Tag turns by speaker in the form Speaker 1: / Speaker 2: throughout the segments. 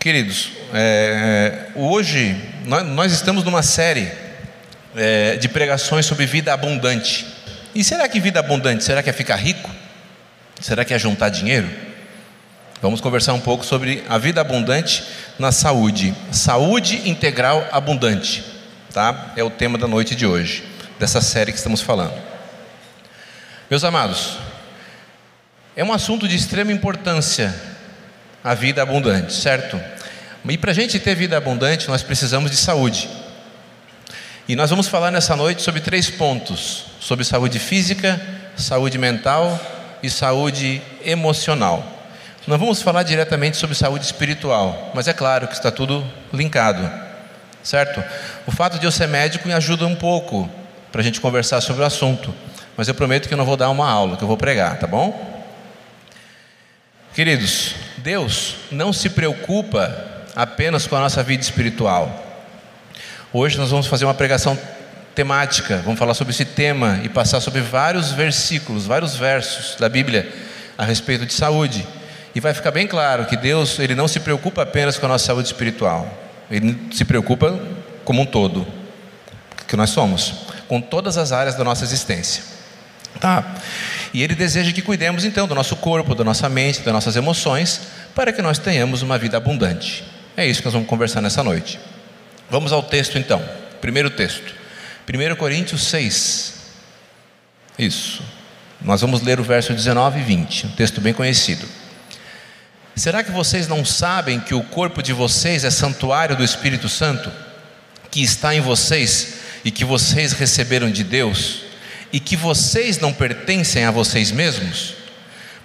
Speaker 1: Queridos, é, hoje nós, nós, estamos numa série é, de pregações sobre vida abundante. E será que vida abundante? Será que é ficar rico? Será que é juntar dinheiro? Vamos conversar um pouco sobre a vida abundante na saúde. Saúde integral abundante, tá? É o tema da noite de hoje, dessa série que estamos falando. Meus amados, é um assunto de extrema importância a vida abundante, certo? E para a gente ter vida abundante, nós precisamos de saúde. E nós vamos falar nessa noite sobre três pontos: sobre saúde física, saúde mental e saúde emocional. Não vamos falar diretamente sobre saúde espiritual, mas é claro que está tudo linkado, certo? O fato de eu ser médico me ajuda um pouco para a gente conversar sobre o assunto, mas eu prometo que eu não vou dar uma aula, que eu vou pregar, tá bom? Queridos, Deus não se preocupa apenas com a nossa vida espiritual. Hoje nós vamos fazer uma pregação temática, vamos falar sobre esse tema e passar sobre vários versículos, vários versos da Bíblia a respeito de saúde. E vai ficar bem claro que Deus, ele não se preocupa apenas com a nossa saúde espiritual. Ele se preocupa como um todo, que nós somos, com todas as áreas da nossa existência. Tá? E Ele deseja que cuidemos então do nosso corpo, da nossa mente, das nossas emoções, para que nós tenhamos uma vida abundante. É isso que nós vamos conversar nessa noite. Vamos ao texto então. Primeiro texto. 1 Coríntios 6. Isso. Nós vamos ler o verso 19 e 20, um texto bem conhecido. Será que vocês não sabem que o corpo de vocês é santuário do Espírito Santo, que está em vocês e que vocês receberam de Deus? E que vocês não pertencem a vocês mesmos,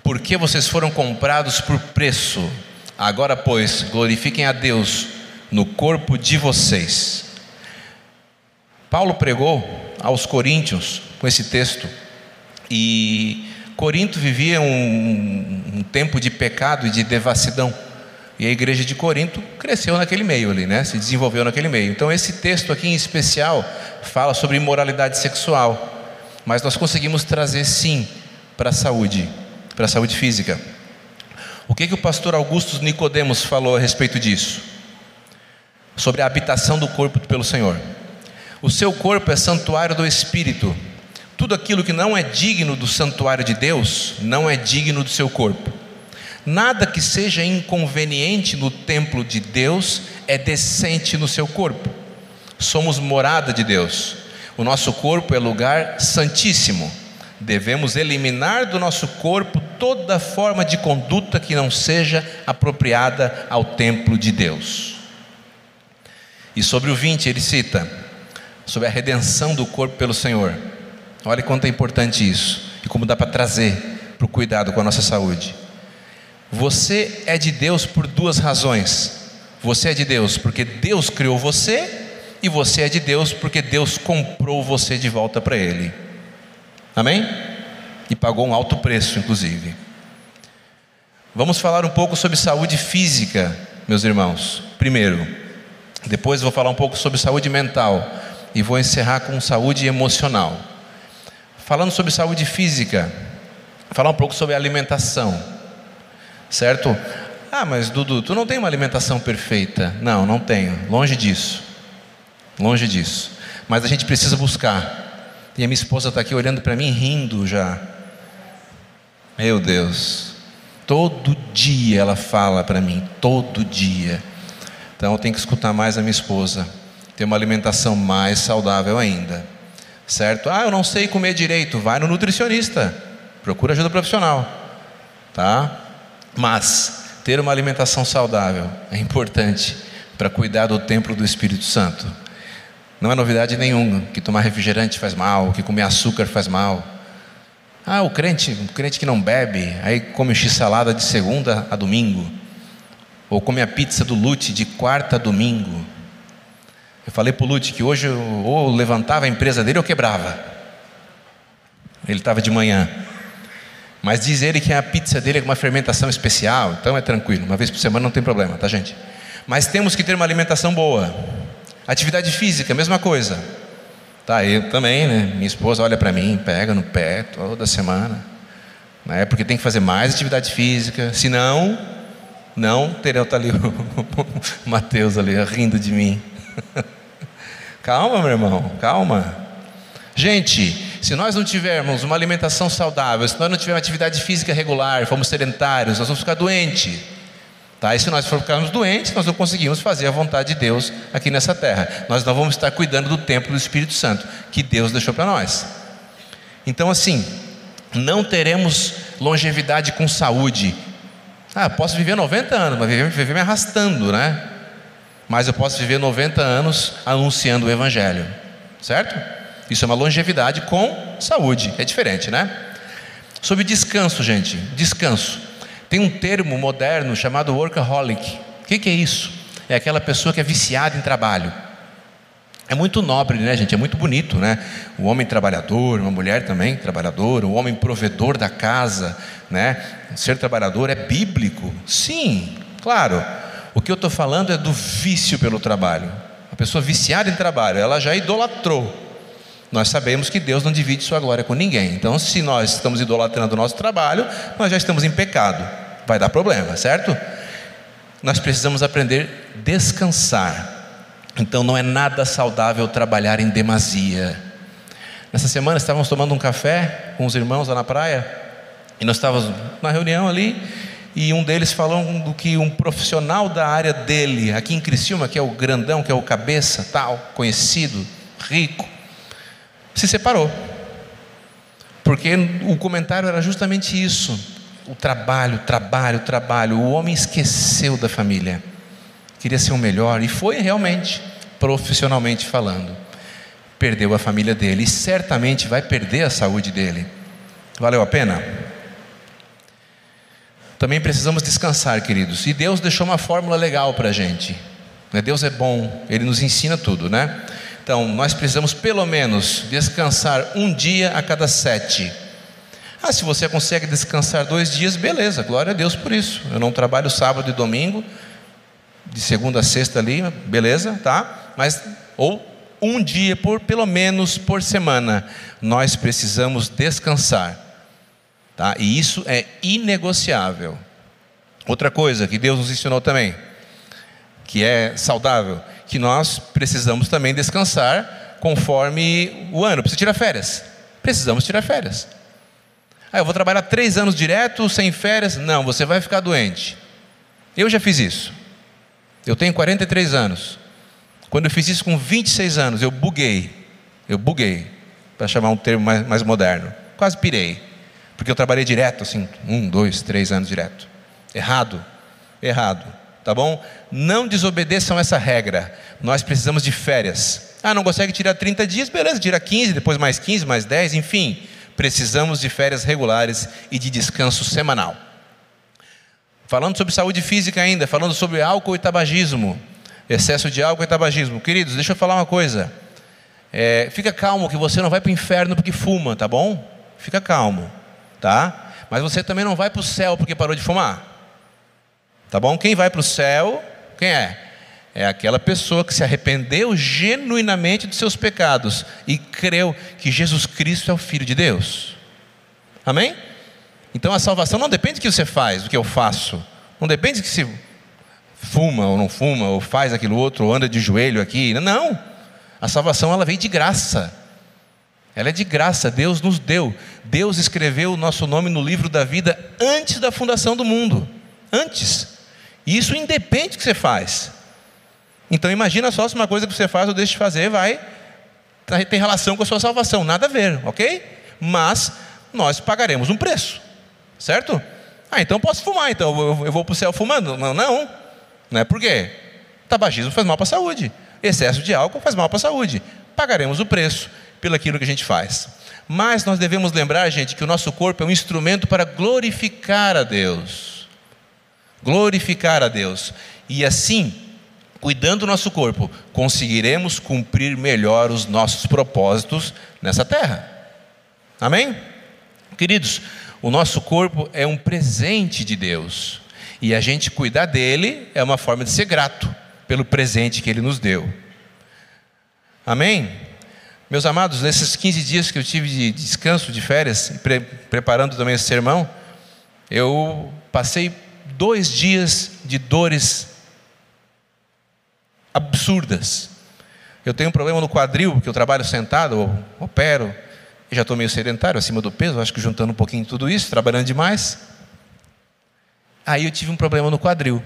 Speaker 1: porque vocês foram comprados por preço. Agora, pois, glorifiquem a Deus no corpo de vocês. Paulo pregou aos coríntios com esse texto, e Corinto vivia um, um tempo de pecado e de devassidão. E a igreja de Corinto cresceu naquele meio ali, né? Se desenvolveu naquele meio. Então esse texto aqui em especial fala sobre imoralidade sexual mas nós conseguimos trazer sim para a saúde, para a saúde física. O que, que o pastor Augusto Nicodemos falou a respeito disso? Sobre a habitação do corpo pelo Senhor. O seu corpo é santuário do Espírito. Tudo aquilo que não é digno do santuário de Deus, não é digno do seu corpo. Nada que seja inconveniente no templo de Deus é decente no seu corpo. Somos morada de Deus. O nosso corpo é lugar santíssimo. Devemos eliminar do nosso corpo toda forma de conduta que não seja apropriada ao templo de Deus. E sobre o 20 ele cita sobre a redenção do corpo pelo Senhor. Olha quanto é importante isso e como dá para trazer para o cuidado com a nossa saúde. Você é de Deus por duas razões. Você é de Deus porque Deus criou você e você é de Deus porque Deus comprou você de volta para Ele. Amém? E pagou um alto preço, inclusive. Vamos falar um pouco sobre saúde física, meus irmãos. Primeiro, depois vou falar um pouco sobre saúde mental e vou encerrar com saúde emocional. Falando sobre saúde física, falar um pouco sobre alimentação, certo? Ah, mas Dudu, tu não tem uma alimentação perfeita? Não, não tenho, longe disso. Longe disso. Mas a gente precisa buscar. E a minha esposa está aqui olhando para mim, rindo já. Meu Deus. Todo dia ela fala para mim, todo dia. Então eu tenho que escutar mais a minha esposa. Ter uma alimentação mais saudável ainda. Certo? Ah, eu não sei comer direito. Vai no nutricionista. Procura ajuda profissional. Tá? Mas ter uma alimentação saudável é importante para cuidar do templo do Espírito Santo. Não é novidade nenhuma que tomar refrigerante faz mal, que comer açúcar faz mal. Ah, o crente, o crente que não bebe, aí come x-salada de segunda a domingo. Ou come a pizza do Lute de quarta a domingo. Eu falei para o Lute que hoje ou levantava a empresa dele ou quebrava. Ele estava de manhã. Mas diz ele que a pizza dele é uma fermentação especial, então é tranquilo. Uma vez por semana não tem problema, tá, gente? Mas temos que ter uma alimentação boa. Atividade física, mesma coisa. Tá, eu também, né? Minha esposa olha para mim, pega no pé toda semana. Né? Porque tem que fazer mais atividade física, senão Não terão, está ali o Mateus ali rindo de mim. calma, meu irmão, calma. Gente, se nós não tivermos uma alimentação saudável, se nós não tivermos atividade física regular, formos sedentários, nós vamos ficar doentes. Tá? E se nós ficarmos doentes, nós não conseguimos fazer a vontade de Deus aqui nessa terra. Nós não vamos estar cuidando do templo do Espírito Santo que Deus deixou para nós. Então, assim, não teremos longevidade com saúde. Ah, posso viver 90 anos, mas viver, viver me arrastando, né? Mas eu posso viver 90 anos anunciando o Evangelho, certo? Isso é uma longevidade com saúde, é diferente, né? Sobre descanso, gente, descanso. Tem um termo moderno chamado workaholic. O que, que é isso? É aquela pessoa que é viciada em trabalho. É muito nobre, né, gente? É muito bonito, né? O homem trabalhador, uma mulher também trabalhadora, o homem provedor da casa, né? Ser trabalhador é bíblico. Sim, claro. O que eu estou falando é do vício pelo trabalho. A pessoa viciada em trabalho, ela já idolatrou. Nós sabemos que Deus não divide sua glória com ninguém. Então, se nós estamos idolatrando o nosso trabalho, nós já estamos em pecado. Vai dar problema, certo? Nós precisamos aprender a descansar. Então não é nada saudável trabalhar em demasia. Nessa semana estávamos tomando um café com os irmãos lá na praia, e nós estávamos na reunião ali, e um deles falou do que um profissional da área dele, aqui em Criciúma, que é o grandão, que é o cabeça, tal, conhecido, rico, se separou. Porque o comentário era justamente isso: o trabalho, trabalho, trabalho. O homem esqueceu da família queria ser o melhor, e foi realmente, profissionalmente falando. Perdeu a família dele e certamente vai perder a saúde dele. Valeu a pena? Também precisamos descansar, queridos. E Deus deixou uma fórmula legal para a gente. Né? Deus é bom, Ele nos ensina tudo, né? Então, nós precisamos pelo menos descansar um dia a cada sete. Ah, se você consegue descansar dois dias, beleza, glória a Deus por isso. Eu não trabalho sábado e domingo, de segunda a sexta ali, beleza, tá? Mas ou um dia por pelo menos por semana, nós precisamos descansar. Tá? E isso é inegociável. Outra coisa que Deus nos ensinou também, que é saudável, que nós precisamos também descansar conforme o ano. Precisa tirar férias. Precisamos tirar férias. Ah, eu vou trabalhar três anos direto, sem férias. Não, você vai ficar doente. Eu já fiz isso. Eu tenho 43 anos. Quando eu fiz isso com 26 anos, eu buguei. Eu buguei, para chamar um termo mais, mais moderno. Quase pirei. Porque eu trabalhei direto, assim, um, dois, três anos direto. Errado. Errado. Tá bom? Não desobedeçam essa regra. Nós precisamos de férias. Ah, não consegue tirar 30 dias? Beleza, tira 15, depois mais 15, mais 10, enfim. Precisamos de férias regulares e de descanso semanal. Falando sobre saúde física ainda, falando sobre álcool e tabagismo, excesso de álcool e tabagismo. Queridos, deixa eu falar uma coisa. É, fica calmo que você não vai para o inferno porque fuma, tá bom? Fica calmo, tá? Mas você também não vai para o céu porque parou de fumar. Tá bom? Quem vai para o céu, quem é? É aquela pessoa que se arrependeu genuinamente dos seus pecados e creu que Jesus Cristo é o Filho de Deus. Amém? Então a salvação não depende do que você faz, do que eu faço. Não depende de que se fuma ou não fuma, ou faz aquilo outro, ou anda de joelho aqui. Não. A salvação ela veio de graça. Ela é de graça, Deus nos deu. Deus escreveu o nosso nome no livro da vida antes da fundação do mundo. Antes. Isso independe do que você faz. Então imagina só se uma coisa que você faz ou deixa de fazer vai tem relação com a sua salvação. Nada a ver, ok? Mas nós pagaremos um preço. Certo? Ah, então posso fumar, então eu, vou para o céu fumando? Não, não. Não é por quê? Tabagismo faz mal para a saúde. Excesso de álcool faz mal para a saúde. Pagaremos o preço pelo aquilo que a gente faz. Mas nós devemos lembrar, gente, que o nosso corpo é um instrumento para glorificar a Deus. Glorificar a Deus. E assim, cuidando do nosso corpo, conseguiremos cumprir melhor os nossos propósitos nessa terra. Amém? Queridos, o nosso corpo é um presente de Deus. E a gente cuidar dele é uma forma de ser grato pelo presente que ele nos deu. Amém? Meus amados, nesses 15 dias que eu tive de descanso, de férias, pre preparando também esse sermão, eu passei dois dias de dores absurdas. Eu tenho um problema no quadril, porque eu trabalho sentado, opero, já estou meio sedentário, acima do peso, acho que juntando um pouquinho tudo isso, trabalhando demais. Aí eu tive um problema no quadril.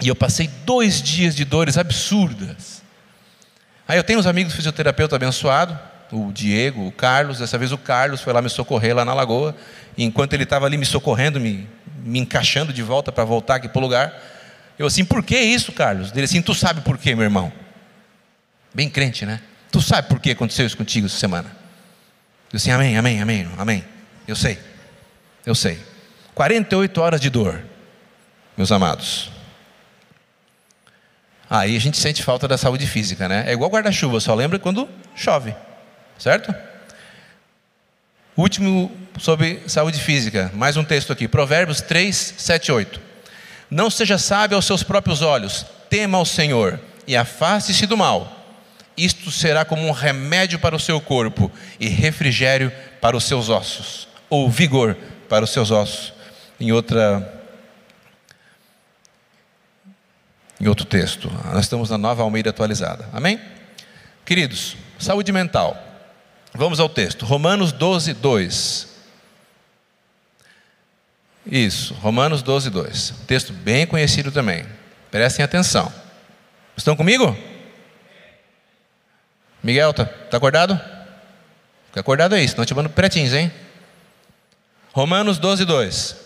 Speaker 1: E eu passei dois dias de dores absurdas. Aí eu tenho uns amigos fisioterapeuta abençoado, o Diego, o Carlos. Dessa vez o Carlos foi lá me socorrer lá na lagoa. E enquanto ele estava ali me socorrendo, me, me encaixando de volta para voltar aqui para o lugar, eu assim, por que isso, Carlos? Ele assim, tu sabe por quê, meu irmão? Bem crente, né? Tu sabe por que aconteceu isso contigo essa semana? Eu assim, amém, amém, amém, amém. Eu sei, eu sei. 48 horas de dor, meus amados. Aí a gente sente falta da saúde física, né? É igual guarda-chuva, só lembra quando chove, certo? Último sobre saúde física, mais um texto aqui, Provérbios 3, 7, 8. Não seja sábio aos seus próprios olhos, tema ao Senhor e afaste-se do mal. Isto será como um remédio para o seu corpo e refrigério para os seus ossos, ou vigor para os seus ossos. Em outra em outro texto. Nós estamos na nova Almeida atualizada. Amém? Queridos, saúde mental. Vamos ao texto. Romanos 12, 2. Isso, Romanos 12, 2. Texto bem conhecido também. Prestem atenção. Estão comigo? Miguel, tá, tá acordado? Fica acordado aí, senão te mando pretins, hein? Romanos 12, 2.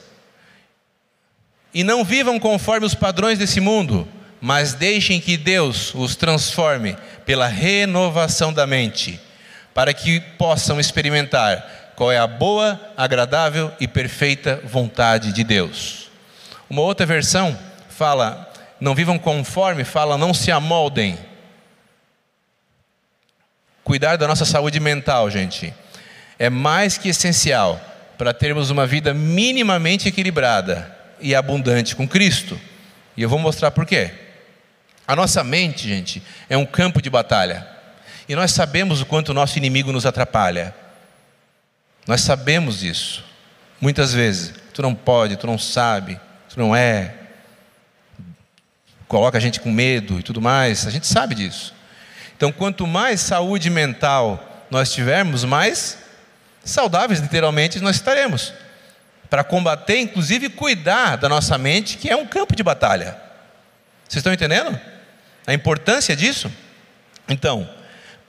Speaker 1: E não vivam conforme os padrões desse mundo mas deixem que Deus os transforme pela renovação da mente, para que possam experimentar qual é a boa, agradável e perfeita vontade de Deus. Uma outra versão fala: não vivam conforme, fala não se amoldem. Cuidar da nossa saúde mental, gente, é mais que essencial para termos uma vida minimamente equilibrada e abundante com Cristo. E eu vou mostrar por quê. A nossa mente, gente, é um campo de batalha. E nós sabemos o quanto o nosso inimigo nos atrapalha. Nós sabemos disso. Muitas vezes, tu não pode, tu não sabe, tu não é. Coloca a gente com medo e tudo mais. A gente sabe disso. Então, quanto mais saúde mental nós tivermos, mais saudáveis, literalmente, nós estaremos. Para combater, inclusive, cuidar da nossa mente, que é um campo de batalha. Vocês estão entendendo? A importância disso? Então,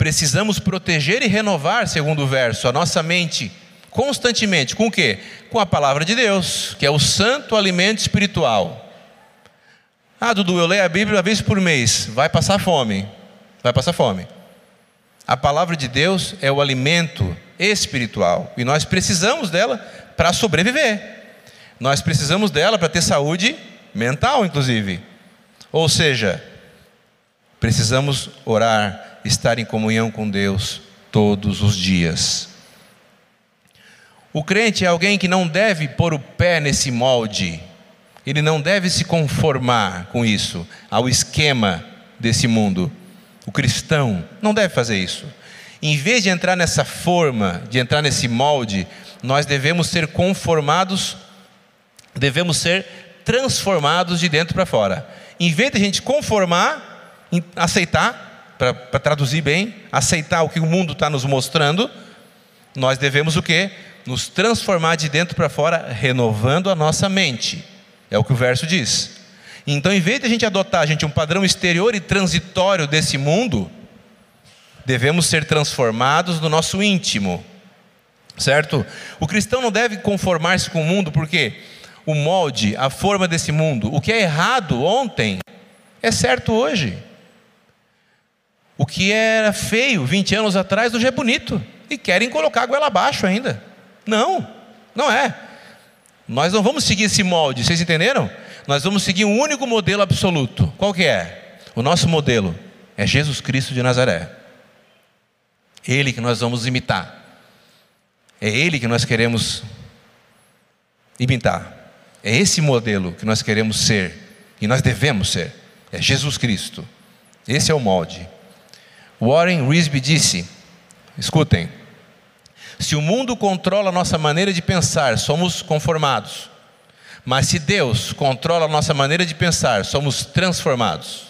Speaker 1: precisamos proteger e renovar, segundo o verso, a nossa mente constantemente. Com o quê? Com a palavra de Deus, que é o santo alimento espiritual. Ah, Dudu, eu leio a Bíblia uma vez por mês. Vai passar fome. Vai passar fome. A palavra de Deus é o alimento espiritual. E nós precisamos dela para sobreviver. Nós precisamos dela para ter saúde mental, inclusive. Ou seja, Precisamos orar, estar em comunhão com Deus todos os dias. O crente é alguém que não deve pôr o pé nesse molde, ele não deve se conformar com isso, ao esquema desse mundo. O cristão não deve fazer isso. Em vez de entrar nessa forma, de entrar nesse molde, nós devemos ser conformados, devemos ser transformados de dentro para fora. Em vez de a gente conformar, aceitar, para traduzir bem, aceitar o que o mundo está nos mostrando, nós devemos o quê? Nos transformar de dentro para fora, renovando a nossa mente. É o que o verso diz. Então, em vez de a gente adotar, gente, um padrão exterior e transitório desse mundo, devemos ser transformados no nosso íntimo. Certo? O cristão não deve conformar-se com o mundo, porque o molde, a forma desse mundo, o que é errado ontem, é certo hoje. O que era feio 20 anos atrás, hoje é bonito. E querem colocar a goela abaixo ainda. Não, não é. Nós não vamos seguir esse molde, vocês entenderam? Nós vamos seguir um único modelo absoluto. Qual que é? O nosso modelo é Jesus Cristo de Nazaré. Ele que nós vamos imitar. É ele que nós queremos imitar. É esse modelo que nós queremos ser e nós devemos ser. É Jesus Cristo. Esse é o molde. Warren Risby disse: escutem, se o mundo controla a nossa maneira de pensar, somos conformados. Mas se Deus controla a nossa maneira de pensar, somos transformados.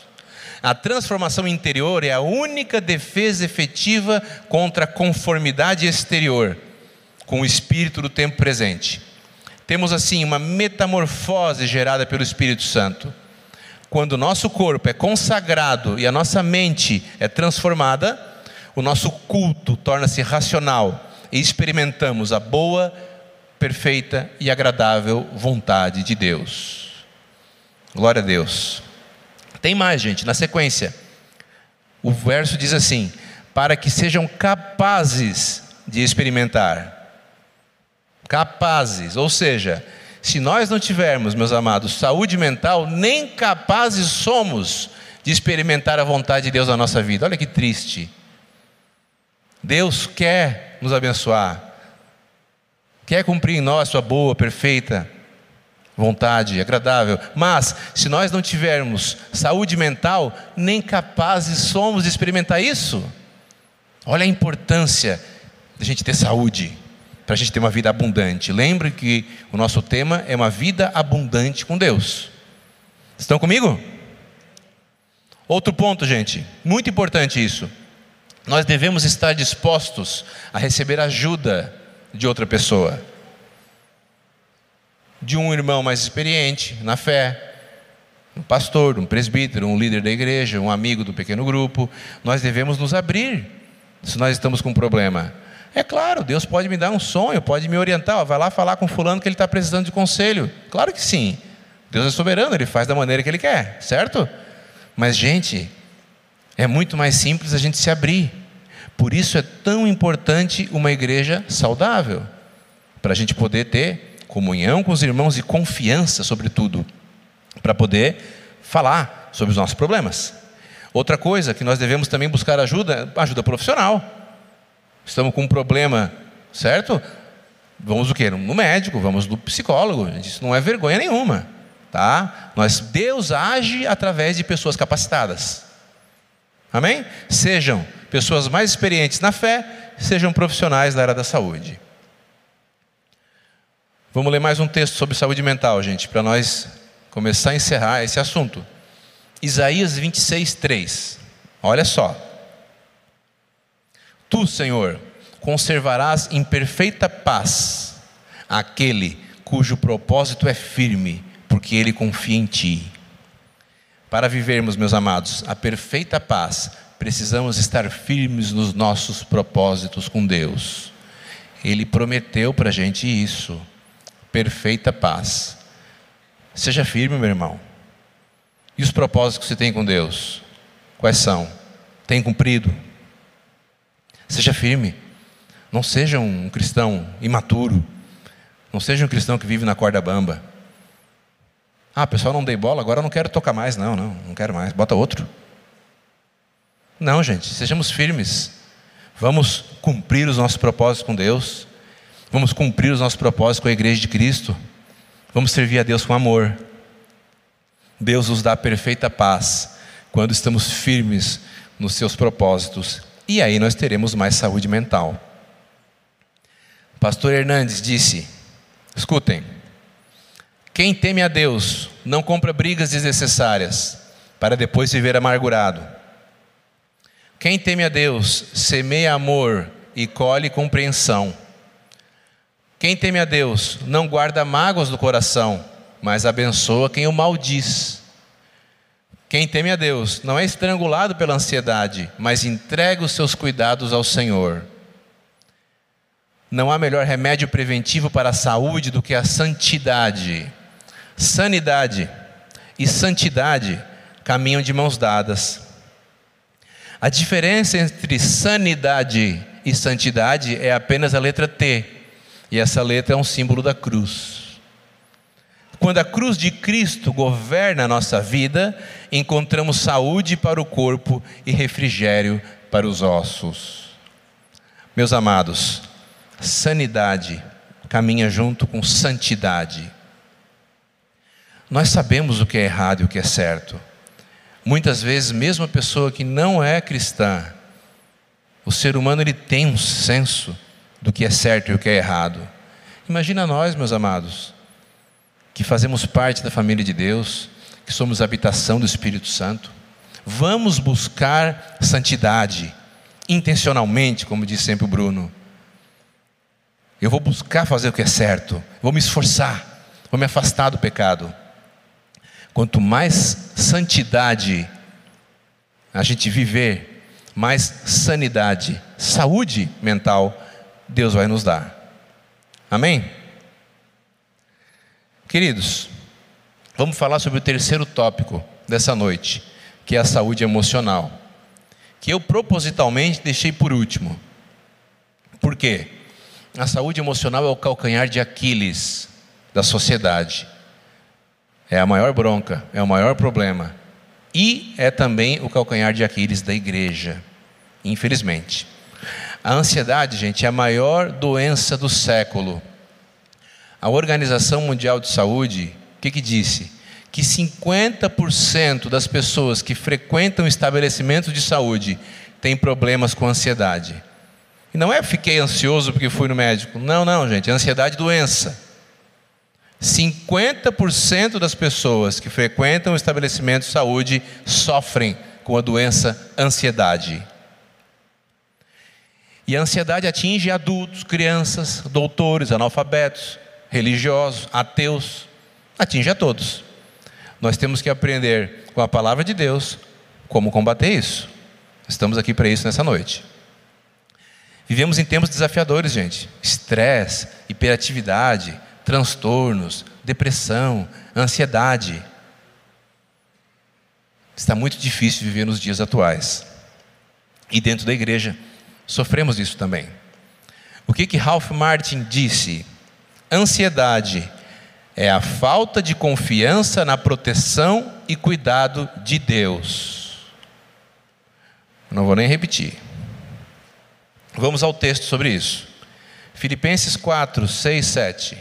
Speaker 1: A transformação interior é a única defesa efetiva contra a conformidade exterior com o espírito do tempo presente. Temos assim uma metamorfose gerada pelo Espírito Santo. Quando o nosso corpo é consagrado e a nossa mente é transformada, o nosso culto torna-se racional e experimentamos a boa, perfeita e agradável vontade de Deus. Glória a Deus. Tem mais, gente, na sequência. O verso diz assim: para que sejam capazes de experimentar. Capazes, ou seja, se nós não tivermos, meus amados, saúde mental, nem capazes somos de experimentar a vontade de Deus na nossa vida. Olha que triste. Deus quer nos abençoar, quer cumprir em nós sua boa, perfeita vontade, agradável. Mas, se nós não tivermos saúde mental, nem capazes somos de experimentar isso. Olha a importância de a gente ter saúde, para a gente ter uma vida abundante. Lembre que o nosso tema é uma vida abundante com Deus. Estão comigo? Outro ponto, gente, muito importante isso. Nós devemos estar dispostos a receber ajuda de outra pessoa, de um irmão mais experiente na fé, um pastor, um presbítero, um líder da igreja, um amigo do pequeno grupo. Nós devemos nos abrir se nós estamos com um problema. É claro, Deus pode me dar um sonho, pode me orientar, ó, vai lá falar com fulano que ele está precisando de conselho. Claro que sim. Deus é soberano, ele faz da maneira que ele quer, certo? Mas, gente, é muito mais simples a gente se abrir. Por isso é tão importante uma igreja saudável, para a gente poder ter comunhão com os irmãos e confiança, sobretudo, para poder falar sobre os nossos problemas. Outra coisa que nós devemos também buscar ajuda, ajuda profissional. Estamos com um problema, certo? Vamos o quê? No médico, vamos no psicólogo. Isso não é vergonha nenhuma, tá? Nós Deus age através de pessoas capacitadas. Amém? Sejam pessoas mais experientes na fé, sejam profissionais da área da saúde. Vamos ler mais um texto sobre saúde mental, gente, para nós começar a encerrar esse assunto. Isaías 26, 3. Olha só. Tu, Senhor, conservarás em perfeita paz aquele cujo propósito é firme, porque ele confia em ti. Para vivermos, meus amados, a perfeita paz, precisamos estar firmes nos nossos propósitos com Deus. Ele prometeu para a gente isso, perfeita paz. Seja firme, meu irmão. E os propósitos que você tem com Deus? Quais são? Tem cumprido? Seja firme. Não seja um cristão imaturo. Não seja um cristão que vive na corda bamba. Ah, pessoal, não dei bola, agora eu não quero tocar mais. Não, não, não quero mais. Bota outro. Não, gente, sejamos firmes. Vamos cumprir os nossos propósitos com Deus. Vamos cumprir os nossos propósitos com a igreja de Cristo. Vamos servir a Deus com amor. Deus nos dá perfeita paz quando estamos firmes nos seus propósitos e aí nós teremos mais saúde mental. Pastor Hernandes disse: escutem, quem teme a Deus não compra brigas desnecessárias para depois viver amargurado. Quem teme a Deus semeia amor e colhe compreensão. Quem teme a Deus não guarda mágoas no coração, mas abençoa quem o maldiz. Quem teme a Deus não é estrangulado pela ansiedade, mas entrega os seus cuidados ao Senhor. Não há melhor remédio preventivo para a saúde do que a santidade. Sanidade e santidade caminham de mãos dadas. A diferença entre sanidade e santidade é apenas a letra T, e essa letra é um símbolo da cruz. Quando a cruz de Cristo governa a nossa vida, encontramos saúde para o corpo e refrigério para os ossos. Meus amados, sanidade caminha junto com santidade. Nós sabemos o que é errado e o que é certo. Muitas vezes, mesmo a pessoa que não é cristã, o ser humano ele tem um senso do que é certo e o que é errado. Imagina nós, meus amados, que fazemos parte da família de Deus, que somos habitação do Espírito Santo. Vamos buscar santidade, intencionalmente, como diz sempre o Bruno. Eu vou buscar fazer o que é certo, vou me esforçar, vou me afastar do pecado. Quanto mais santidade a gente viver, mais sanidade, saúde mental Deus vai nos dar. Amém? Queridos, vamos falar sobre o terceiro tópico dessa noite, que é a saúde emocional, que eu propositalmente deixei por último. Por quê? A saúde emocional é o calcanhar de Aquiles da sociedade. É a maior bronca, é o maior problema. E é também o calcanhar de Aquiles da igreja, infelizmente. A ansiedade, gente, é a maior doença do século. A Organização Mundial de Saúde, o que, que disse? Que 50% das pessoas que frequentam estabelecimentos de saúde têm problemas com ansiedade. E não é fiquei ansioso porque fui no médico. Não, não, gente. É ansiedade doença. 50% das pessoas que frequentam o estabelecimento de saúde sofrem com a doença ansiedade. E a ansiedade atinge adultos, crianças, doutores, analfabetos, religiosos, ateus, atinge a todos. Nós temos que aprender com a palavra de Deus como combater isso. Estamos aqui para isso nessa noite. Vivemos em tempos desafiadores, gente. Estresse, hiperatividade, transtornos, depressão, ansiedade. Está muito difícil viver nos dias atuais. E dentro da igreja, sofremos isso também. O que que Ralph Martin disse? Ansiedade é a falta de confiança na proteção e cuidado de Deus. Não vou nem repetir. Vamos ao texto sobre isso. Filipenses 4, 6, 7.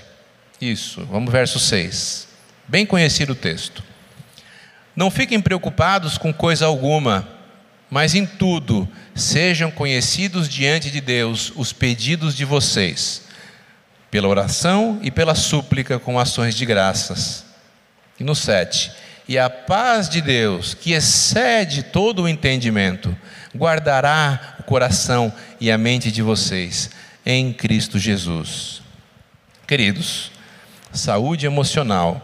Speaker 1: Isso, vamos verso 6. Bem conhecido o texto. Não fiquem preocupados com coisa alguma, mas em tudo sejam conhecidos diante de Deus os pedidos de vocês, pela oração e pela súplica com ações de graças. E no 7. E a paz de Deus, que excede todo o entendimento, guardará o coração e a mente de vocês em Cristo Jesus. Queridos, saúde emocional.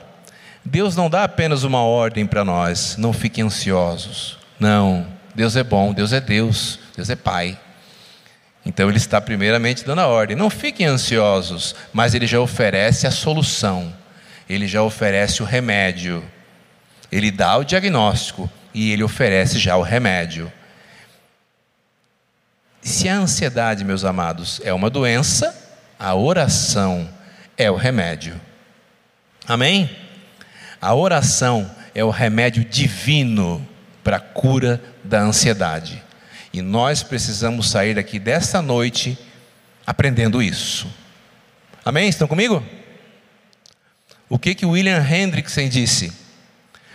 Speaker 1: Deus não dá apenas uma ordem para nós, não fiquem ansiosos. Não, Deus é bom, Deus é Deus, Deus é Pai. Então Ele está primeiramente dando a ordem. Não fiquem ansiosos, mas Ele já oferece a solução, Ele já oferece o remédio. Ele dá o diagnóstico e Ele oferece já o remédio. Se a ansiedade, meus amados, é uma doença, a oração é o remédio. Amém? A oração é o remédio divino para a cura da ansiedade. E nós precisamos sair daqui desta noite aprendendo isso. Amém? Estão comigo? O que que William Hendrickson disse?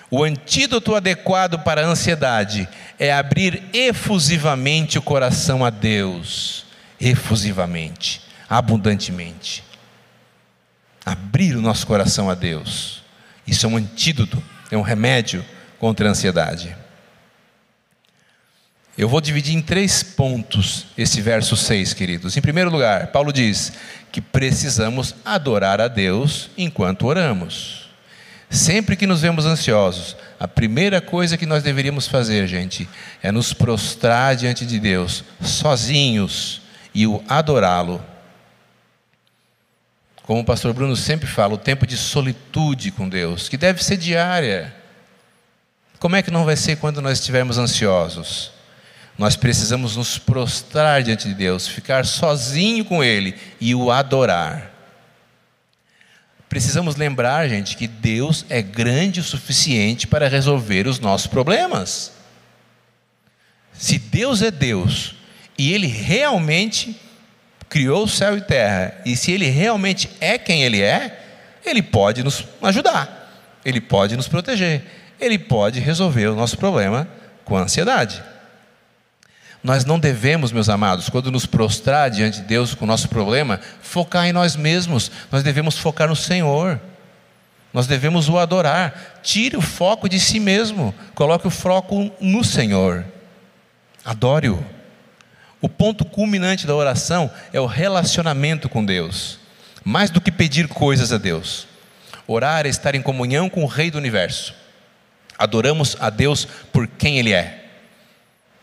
Speaker 1: O antídoto adequado para a ansiedade é abrir efusivamente o coração a Deus, efusivamente, abundantemente. Abrir o nosso coração a Deus. Isso é um antídoto, é um remédio contra a ansiedade. Eu vou dividir em três pontos esse verso 6, queridos. Em primeiro lugar, Paulo diz que precisamos adorar a Deus enquanto oramos. Sempre que nos vemos ansiosos, a primeira coisa que nós deveríamos fazer, gente, é nos prostrar diante de Deus, sozinhos, e o adorá-lo. Como o pastor Bruno sempre fala, o tempo de solitude com Deus, que deve ser diária. Como é que não vai ser quando nós estivermos ansiosos? Nós precisamos nos prostrar diante de Deus, ficar sozinho com Ele e o adorar. Precisamos lembrar, gente, que Deus é grande o suficiente para resolver os nossos problemas. Se Deus é Deus e Ele realmente criou o céu e terra, e se Ele realmente é quem Ele é, Ele pode nos ajudar, Ele pode nos proteger, Ele pode resolver o nosso problema com ansiedade. Nós não devemos, meus amados, quando nos prostrar diante de Deus com o nosso problema, focar em nós mesmos. Nós devemos focar no Senhor. Nós devemos o adorar. Tire o foco de si mesmo, coloque o foco no Senhor. Adore-o. O ponto culminante da oração é o relacionamento com Deus, mais do que pedir coisas a Deus. Orar é estar em comunhão com o Rei do universo. Adoramos a Deus por quem Ele é.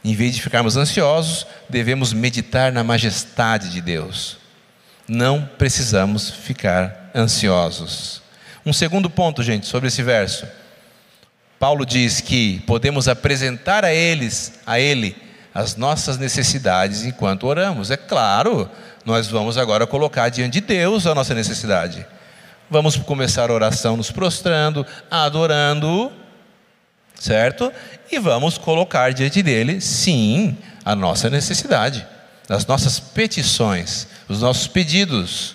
Speaker 1: Em vez de ficarmos ansiosos, devemos meditar na majestade de Deus. Não precisamos ficar ansiosos. Um segundo ponto, gente, sobre esse verso. Paulo diz que podemos apresentar a eles, a ele, as nossas necessidades enquanto oramos. É claro, nós vamos agora colocar diante de Deus a nossa necessidade. Vamos começar a oração nos prostrando, adorando, certo? E vamos colocar diante dele, sim, a nossa necessidade, as nossas petições, os nossos pedidos.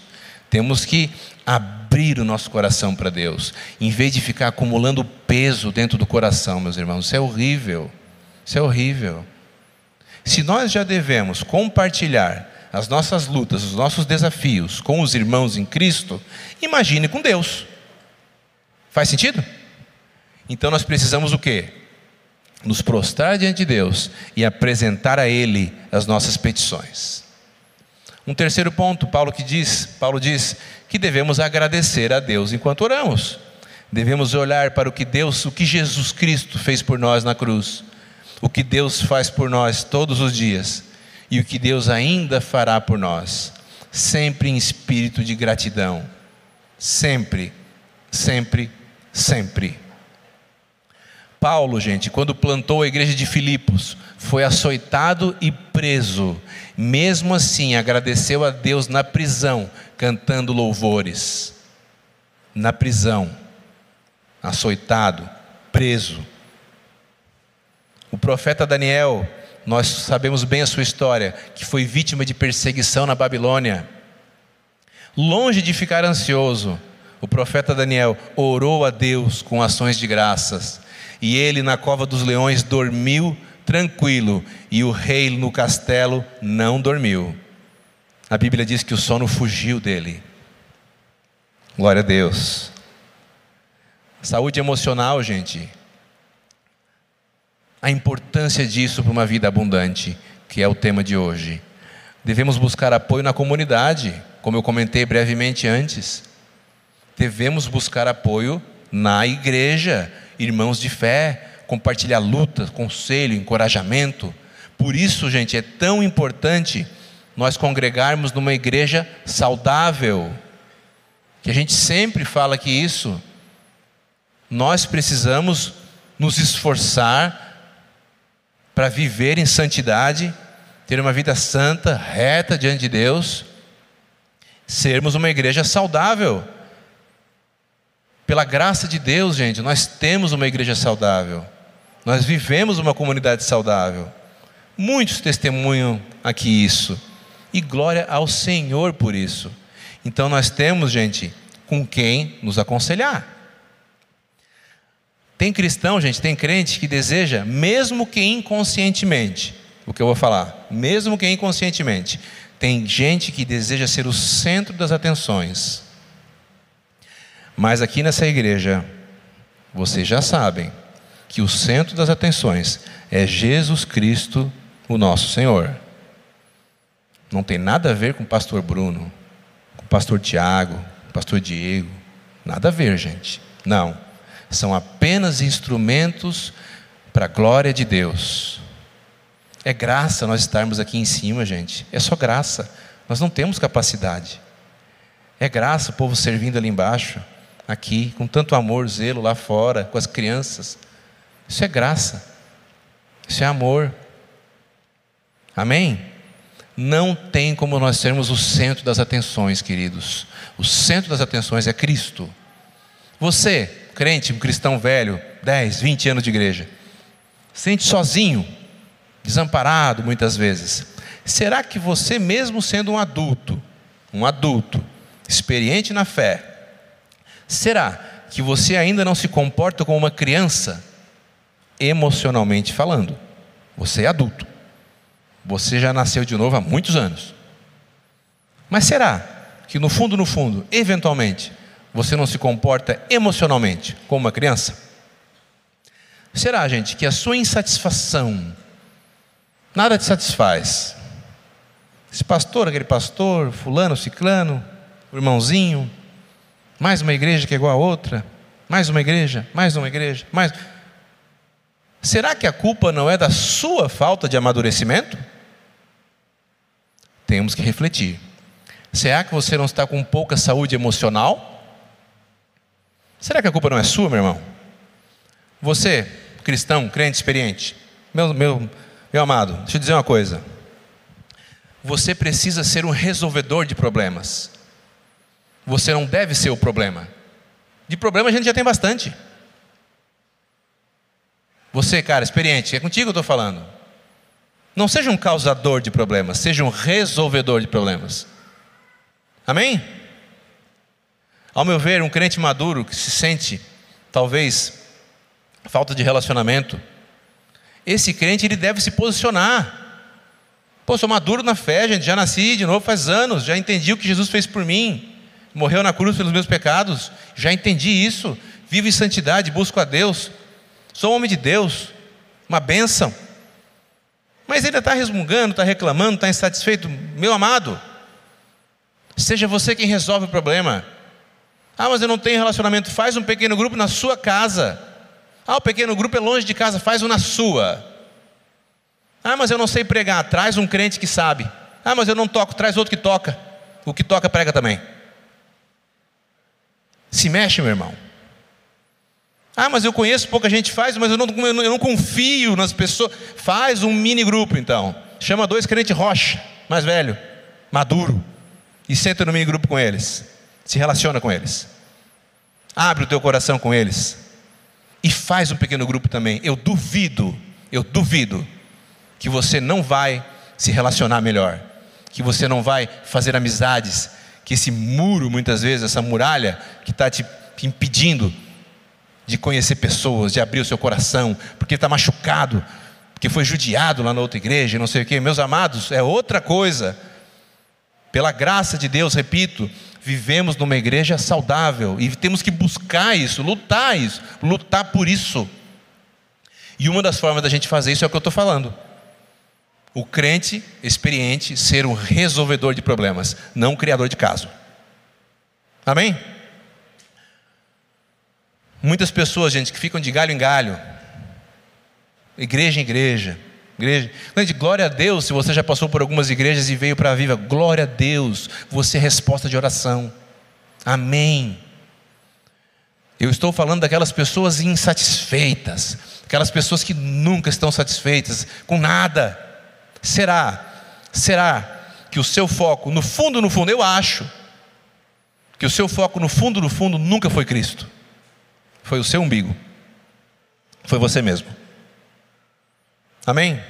Speaker 1: Temos que abrir o nosso coração para Deus, em vez de ficar acumulando peso dentro do coração, meus irmãos. Isso é horrível. Isso é horrível. Se nós já devemos compartilhar as nossas lutas, os nossos desafios com os irmãos em Cristo, imagine com Deus. Faz sentido? Então nós precisamos o quê? Nos prostrar diante de Deus e apresentar a Ele as nossas petições. Um terceiro ponto, Paulo que diz, Paulo diz que devemos agradecer a Deus enquanto oramos. Devemos olhar para o que Deus, o que Jesus Cristo fez por nós na cruz, o que Deus faz por nós todos os dias e o que Deus ainda fará por nós, sempre em espírito de gratidão. Sempre, sempre, sempre. Paulo, gente, quando plantou a igreja de Filipos, foi açoitado e preso. Mesmo assim, agradeceu a Deus na prisão, cantando louvores. Na prisão, açoitado, preso. O profeta Daniel, nós sabemos bem a sua história, que foi vítima de perseguição na Babilônia. Longe de ficar ansioso, o profeta Daniel orou a Deus com ações de graças e ele na cova dos leões dormiu tranquilo, e o rei no castelo não dormiu. A Bíblia diz que o sono fugiu dele. Glória a Deus. Saúde emocional, gente. A importância disso para uma vida abundante, que é o tema de hoje. Devemos buscar apoio na comunidade, como eu comentei brevemente antes. Devemos buscar apoio na igreja irmãos de fé, compartilhar lutas, conselho, encorajamento. Por isso, gente, é tão importante nós congregarmos numa igreja saudável. Que a gente sempre fala que isso nós precisamos nos esforçar para viver em santidade, ter uma vida santa, reta diante de Deus, sermos uma igreja saudável. Pela graça de Deus, gente, nós temos uma igreja saudável. Nós vivemos uma comunidade saudável. Muitos testemunham aqui isso. E glória ao Senhor por isso. Então nós temos, gente, com quem nos aconselhar. Tem cristão, gente, tem crente que deseja, mesmo que inconscientemente, o que eu vou falar, mesmo que inconscientemente, tem gente que deseja ser o centro das atenções. Mas aqui nessa igreja, vocês já sabem que o centro das atenções é Jesus Cristo, o nosso Senhor. Não tem nada a ver com o pastor Bruno, com o pastor Tiago, com o pastor Diego. Nada a ver, gente. Não. São apenas instrumentos para a glória de Deus. É graça nós estarmos aqui em cima, gente. É só graça. Nós não temos capacidade. É graça o povo servindo ali embaixo aqui, com tanto amor, zelo lá fora, com as crianças. Isso é graça. Isso é amor. Amém? Não tem como nós sermos o centro das atenções, queridos. O centro das atenções é Cristo. Você, crente, um cristão velho, 10, 20 anos de igreja, sente sozinho, desamparado muitas vezes. Será que você, mesmo sendo um adulto, um adulto, experiente na fé, Será que você ainda não se comporta como uma criança, emocionalmente falando? Você é adulto. Você já nasceu de novo há muitos anos. Mas será que no fundo, no fundo, eventualmente, você não se comporta emocionalmente como uma criança? Será, gente, que a sua insatisfação nada te satisfaz? Esse pastor, aquele pastor, fulano, ciclano, o irmãozinho, mais uma igreja que é igual a outra, mais uma igreja, mais uma igreja, mais. Será que a culpa não é da sua falta de amadurecimento? Temos que refletir. Será que você não está com pouca saúde emocional? Será que a culpa não é sua, meu irmão? Você, cristão, crente, experiente, meu, meu, meu amado, deixa eu dizer uma coisa. Você precisa ser um resolvedor de problemas. Você não deve ser o problema. De problema a gente já tem bastante. Você, cara, experiente, é contigo que eu estou falando. Não seja um causador de problemas, seja um resolvedor de problemas. Amém? Ao meu ver, um crente maduro que se sente, talvez, falta de relacionamento, esse crente ele deve se posicionar. Pô, sou maduro na fé, gente, já nasci de novo faz anos, já entendi o que Jesus fez por mim, morreu na cruz pelos meus pecados, já entendi isso, vivo em santidade, busco a Deus, sou homem de Deus, uma bênção. Mas ele está resmungando, está reclamando, está insatisfeito, meu amado. Seja você quem resolve o problema. Ah, mas eu não tenho relacionamento. Faz um pequeno grupo na sua casa. Ah, o pequeno grupo é longe de casa. Faz um na sua. Ah, mas eu não sei pregar. Traz um crente que sabe. Ah, mas eu não toco. Traz outro que toca. O que toca prega também. Se mexe, meu irmão. Ah, mas eu conheço pouca gente faz, mas eu não, eu não confio nas pessoas. Faz um mini grupo então. Chama dois crentes rocha, mais velho, maduro, e senta no mini grupo com eles. Se relaciona com eles. Abre o teu coração com eles. E faz um pequeno grupo também. Eu duvido, eu duvido que você não vai se relacionar melhor, que você não vai fazer amizades, que esse muro, muitas vezes, essa muralha que está te impedindo de conhecer pessoas, de abrir o seu coração, porque está machucado, porque foi judiado lá na outra igreja, não sei o quê. Meus amados, é outra coisa. Pela graça de Deus, repito, vivemos numa igreja saudável e temos que buscar isso, lutar isso, lutar por isso. E uma das formas da gente fazer isso é o que eu estou falando. O crente experiente ser um resolvedor de problemas, não um criador de caso. Amém? Muitas pessoas, gente, que ficam de galho em galho, igreja em igreja, igreja. Gente, glória a Deus se você já passou por algumas igrejas e veio para a Viva. Glória a Deus, você é resposta de oração. Amém. Eu estou falando daquelas pessoas insatisfeitas, aquelas pessoas que nunca estão satisfeitas com nada. Será? Será que o seu foco, no fundo, no fundo, eu acho que o seu foco, no fundo, no fundo, nunca foi Cristo, foi o seu umbigo, foi você mesmo. Amém?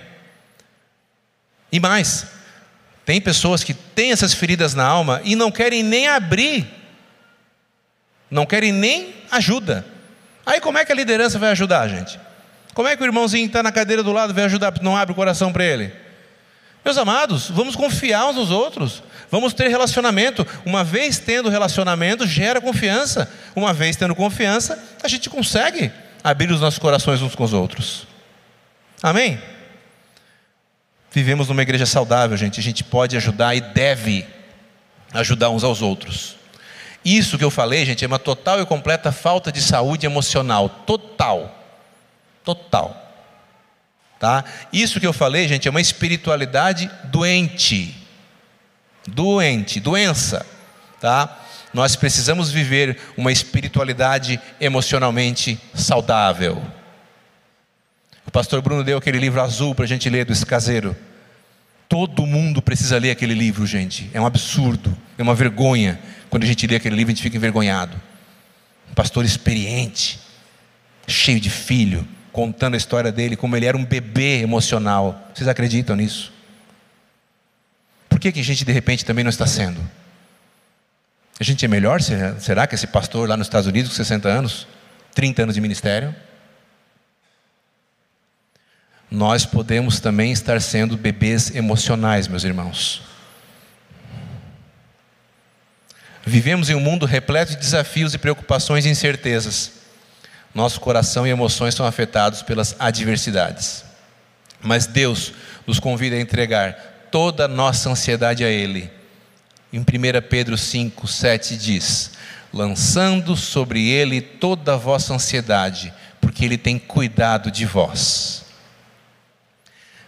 Speaker 1: E mais, tem pessoas que têm essas feridas na alma e não querem nem abrir, não querem nem ajuda. Aí como é que a liderança vai ajudar gente? Como é que o irmãozinho que está na cadeira do lado vai ajudar, não abre o coração para ele? Meus amados, vamos confiar uns nos outros, vamos ter relacionamento. Uma vez tendo relacionamento, gera confiança. Uma vez tendo confiança, a gente consegue abrir os nossos corações uns com os outros. Amém? Vivemos numa igreja saudável, gente. A gente pode ajudar e deve ajudar uns aos outros. Isso que eu falei, gente, é uma total e completa falta de saúde emocional. Total. Total. Tá? Isso que eu falei, gente, é uma espiritualidade doente. Doente, doença. Tá? Nós precisamos viver uma espiritualidade emocionalmente saudável. O pastor Bruno deu aquele livro azul para a gente ler do escaseiro. Todo mundo precisa ler aquele livro, gente. É um absurdo, é uma vergonha. Quando a gente lê aquele livro, a gente fica envergonhado. Um pastor experiente, cheio de filho, contando a história dele, como ele era um bebê emocional. Vocês acreditam nisso? Por que, que a gente de repente também não está sendo? A gente é melhor? Será que esse pastor lá nos Estados Unidos, com 60 anos, 30 anos de ministério? nós podemos também estar sendo bebês emocionais, meus irmãos. Vivemos em um mundo repleto de desafios e preocupações e incertezas. Nosso coração e emoções são afetados pelas adversidades. Mas Deus nos convida a entregar toda a nossa ansiedade a Ele. Em 1 Pedro 5, 7 diz: Lançando sobre Ele toda a vossa ansiedade, porque Ele tem cuidado de vós.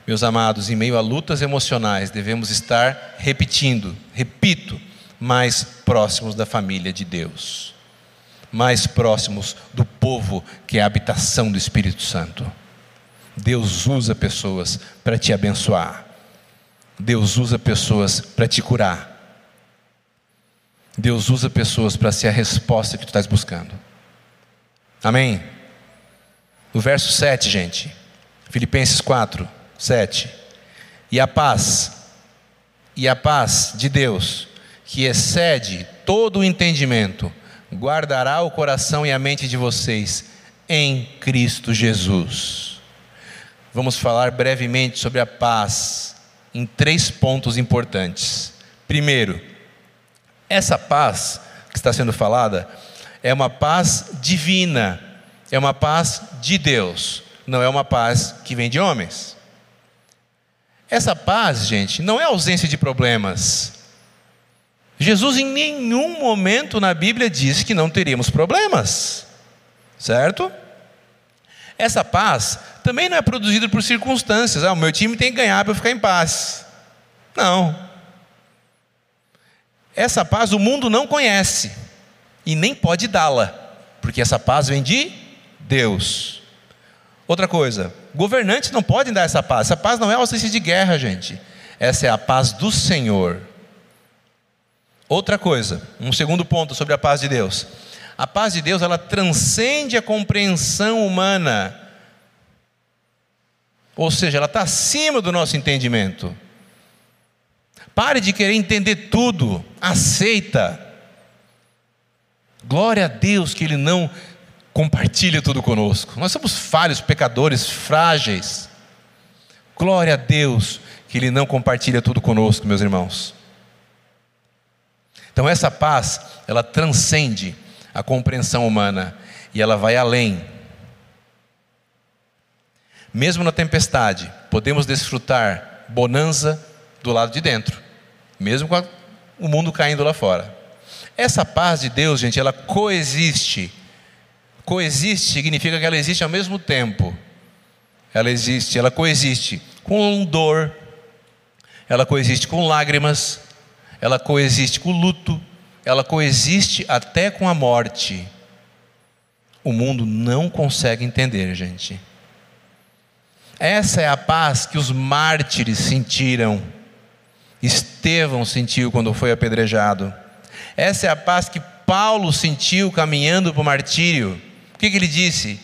Speaker 1: Meus amados, em meio a lutas emocionais, devemos estar repetindo, repito, mais próximos da família de Deus, mais próximos do povo que é a habitação do Espírito Santo. Deus usa pessoas para te abençoar, Deus usa pessoas para te curar, Deus usa pessoas para ser a resposta que tu estás buscando. Amém? No verso 7, gente, Filipenses 4, 7. E a paz, e a paz de Deus, que excede todo o entendimento, guardará o coração e a mente de vocês em Cristo Jesus. Vamos falar brevemente sobre a paz em três pontos importantes. Primeiro, essa paz que está sendo falada é uma paz divina, é uma paz de Deus, não é uma paz que vem de homens. Essa paz, gente, não é ausência de problemas. Jesus em nenhum momento na Bíblia diz que não teríamos problemas, certo? Essa paz também não é produzida por circunstâncias. Ah, o meu time tem que ganhar para eu ficar em paz. Não. Essa paz o mundo não conhece e nem pode dá-la, porque essa paz vem de Deus. Outra coisa, governantes não podem dar essa paz. Essa paz não é ausência de guerra, gente. Essa é a paz do Senhor. Outra coisa, um segundo ponto sobre a paz de Deus. A paz de Deus, ela transcende a compreensão humana. Ou seja, ela está acima do nosso entendimento. Pare de querer entender tudo, aceita. Glória a Deus que Ele não compartilha tudo conosco. Nós somos falhos, pecadores, frágeis. Glória a Deus que Ele não compartilha tudo conosco, meus irmãos. Então essa paz, ela transcende a compreensão humana e ela vai além. Mesmo na tempestade, podemos desfrutar bonança do lado de dentro, mesmo com o mundo caindo lá fora. Essa paz de Deus, gente, ela coexiste. Coexiste significa que ela existe ao mesmo tempo. Ela existe, ela coexiste com dor, ela coexiste com lágrimas, ela coexiste com o luto, ela coexiste até com a morte. O mundo não consegue entender, gente. Essa é a paz que os mártires sentiram. Estevão sentiu quando foi apedrejado. Essa é a paz que Paulo sentiu caminhando para o martírio. O que, que ele disse?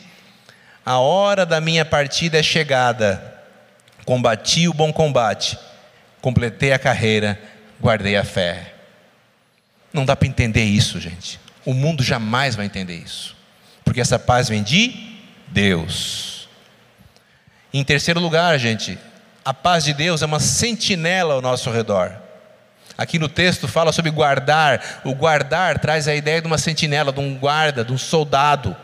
Speaker 1: A hora da minha partida é chegada. Combati o bom combate, completei a carreira, guardei a fé. Não dá para entender isso, gente. O mundo jamais vai entender isso. Porque essa paz vem de Deus. Em terceiro lugar, gente, a paz de Deus é uma sentinela ao nosso redor. Aqui no texto fala sobre guardar. O guardar traz a ideia de uma sentinela, de um guarda, de um soldado.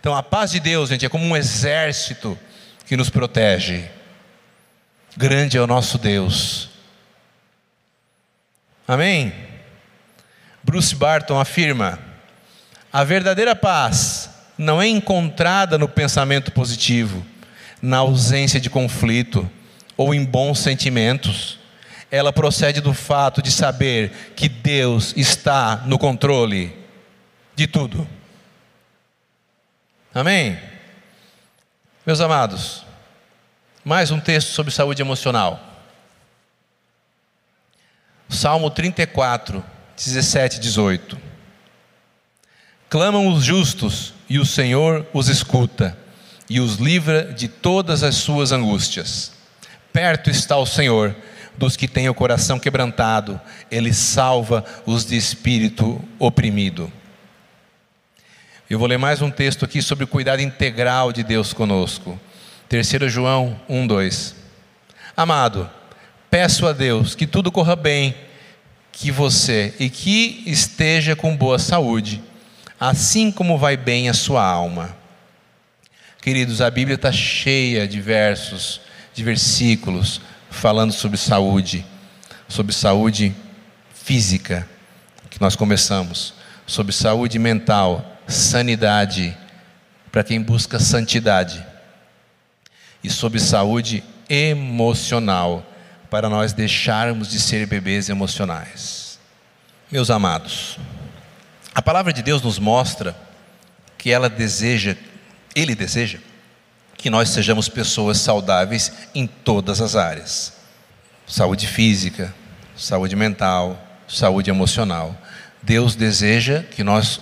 Speaker 1: Então a paz de Deus, gente, é como um exército que nos protege. Grande é o nosso Deus. Amém? Bruce Barton afirma: a verdadeira paz não é encontrada no pensamento positivo, na ausência de conflito ou em bons sentimentos. Ela procede do fato de saber que Deus está no controle de tudo. Amém? Meus amados, mais um texto sobre saúde emocional. Salmo 34, 17 e 18. Clamam os justos, e o Senhor os escuta, e os livra de todas as suas angústias. Perto está o Senhor dos que têm o coração quebrantado, ele salva os de espírito oprimido. Eu vou ler mais um texto aqui sobre o cuidado integral de Deus conosco. 3 João 1, 2. Amado, Peço a Deus que tudo corra bem, que você e que esteja com boa saúde, assim como vai bem a sua alma. Queridos, a Bíblia está cheia de versos, de versículos falando sobre saúde, sobre saúde física, que nós começamos, sobre saúde mental, sanidade, para quem busca santidade, e sobre saúde emocional, para nós deixarmos de ser bebês emocionais. Meus amados, a palavra de Deus nos mostra que ela deseja, ele deseja, que nós sejamos pessoas saudáveis em todas as áreas: saúde física, saúde mental, saúde emocional. Deus deseja que nós,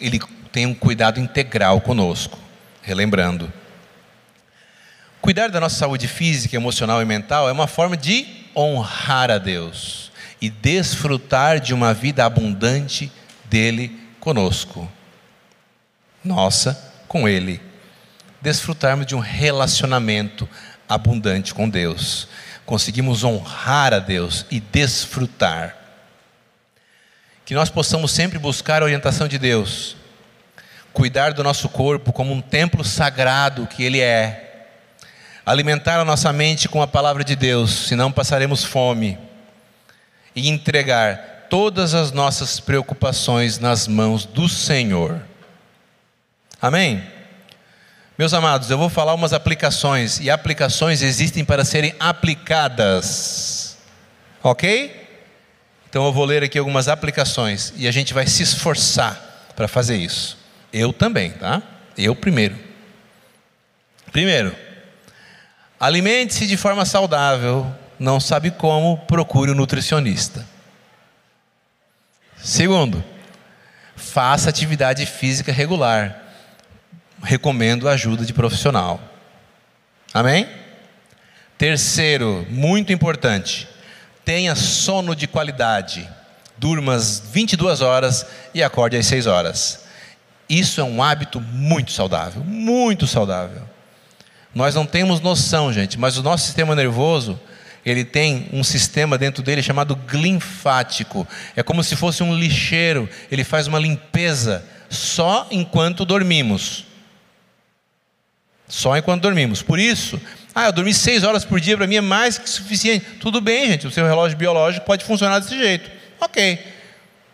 Speaker 1: Ele tenha um cuidado integral conosco. Relembrando, cuidar da nossa saúde física, emocional e mental é uma forma de honrar a Deus e desfrutar de uma vida abundante dele conosco. Nossa, com Ele. Desfrutarmos de um relacionamento abundante com Deus. Conseguimos honrar a Deus e desfrutar. Que nós possamos sempre buscar a orientação de Deus, cuidar do nosso corpo como um templo sagrado que Ele é, alimentar a nossa mente com a palavra de Deus, senão passaremos fome, e entregar todas as nossas preocupações nas mãos do Senhor. Amém? Meus amados, eu vou falar umas aplicações, e aplicações existem para serem aplicadas, ok? Então eu vou ler aqui algumas aplicações e a gente vai se esforçar para fazer isso. Eu também, tá? Eu primeiro. Primeiro, alimente-se de forma saudável. Não sabe como? Procure um nutricionista. Segundo, faça atividade física regular. Recomendo a ajuda de profissional. Amém? Terceiro, muito importante, tenha sono de qualidade. Durma às 22 horas e acorde às 6 horas. Isso é um hábito muito saudável, muito saudável. Nós não temos noção, gente, mas o nosso sistema nervoso, ele tem um sistema dentro dele chamado glinfático. É como se fosse um lixeiro, ele faz uma limpeza só enquanto dormimos. Só enquanto dormimos. Por isso, ah, eu dormi seis horas por dia, para mim é mais que suficiente. Tudo bem, gente, o seu relógio biológico pode funcionar desse jeito. Ok.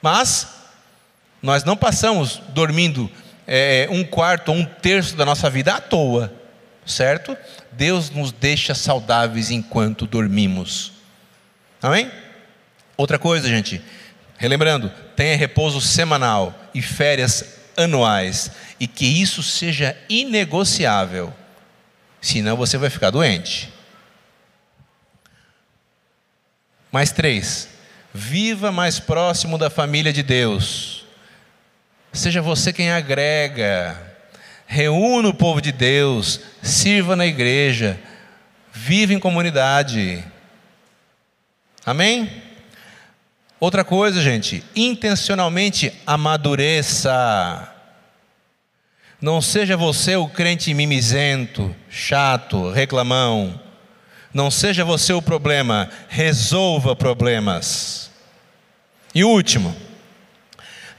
Speaker 1: Mas, nós não passamos dormindo é, um quarto ou um terço da nossa vida à toa, certo? Deus nos deixa saudáveis enquanto dormimos. Amém? Outra coisa, gente, relembrando, tenha repouso semanal e férias anuais, e que isso seja inegociável senão você vai ficar doente. Mais três, viva mais próximo da família de Deus. Seja você quem agrega, reúna o povo de Deus, sirva na igreja, viva em comunidade. Amém? Outra coisa, gente, intencionalmente amadureça. Não seja você o crente mimizento, chato, reclamão. Não seja você o problema, resolva problemas. E último,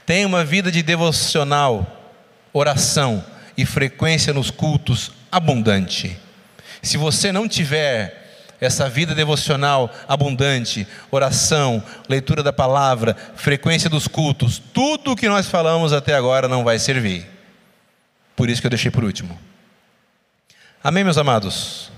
Speaker 1: tenha uma vida de devocional, oração e frequência nos cultos abundante. Se você não tiver essa vida devocional abundante, oração, leitura da palavra, frequência dos cultos, tudo o que nós falamos até agora não vai servir. Por isso que eu deixei por último. Amém, meus amados?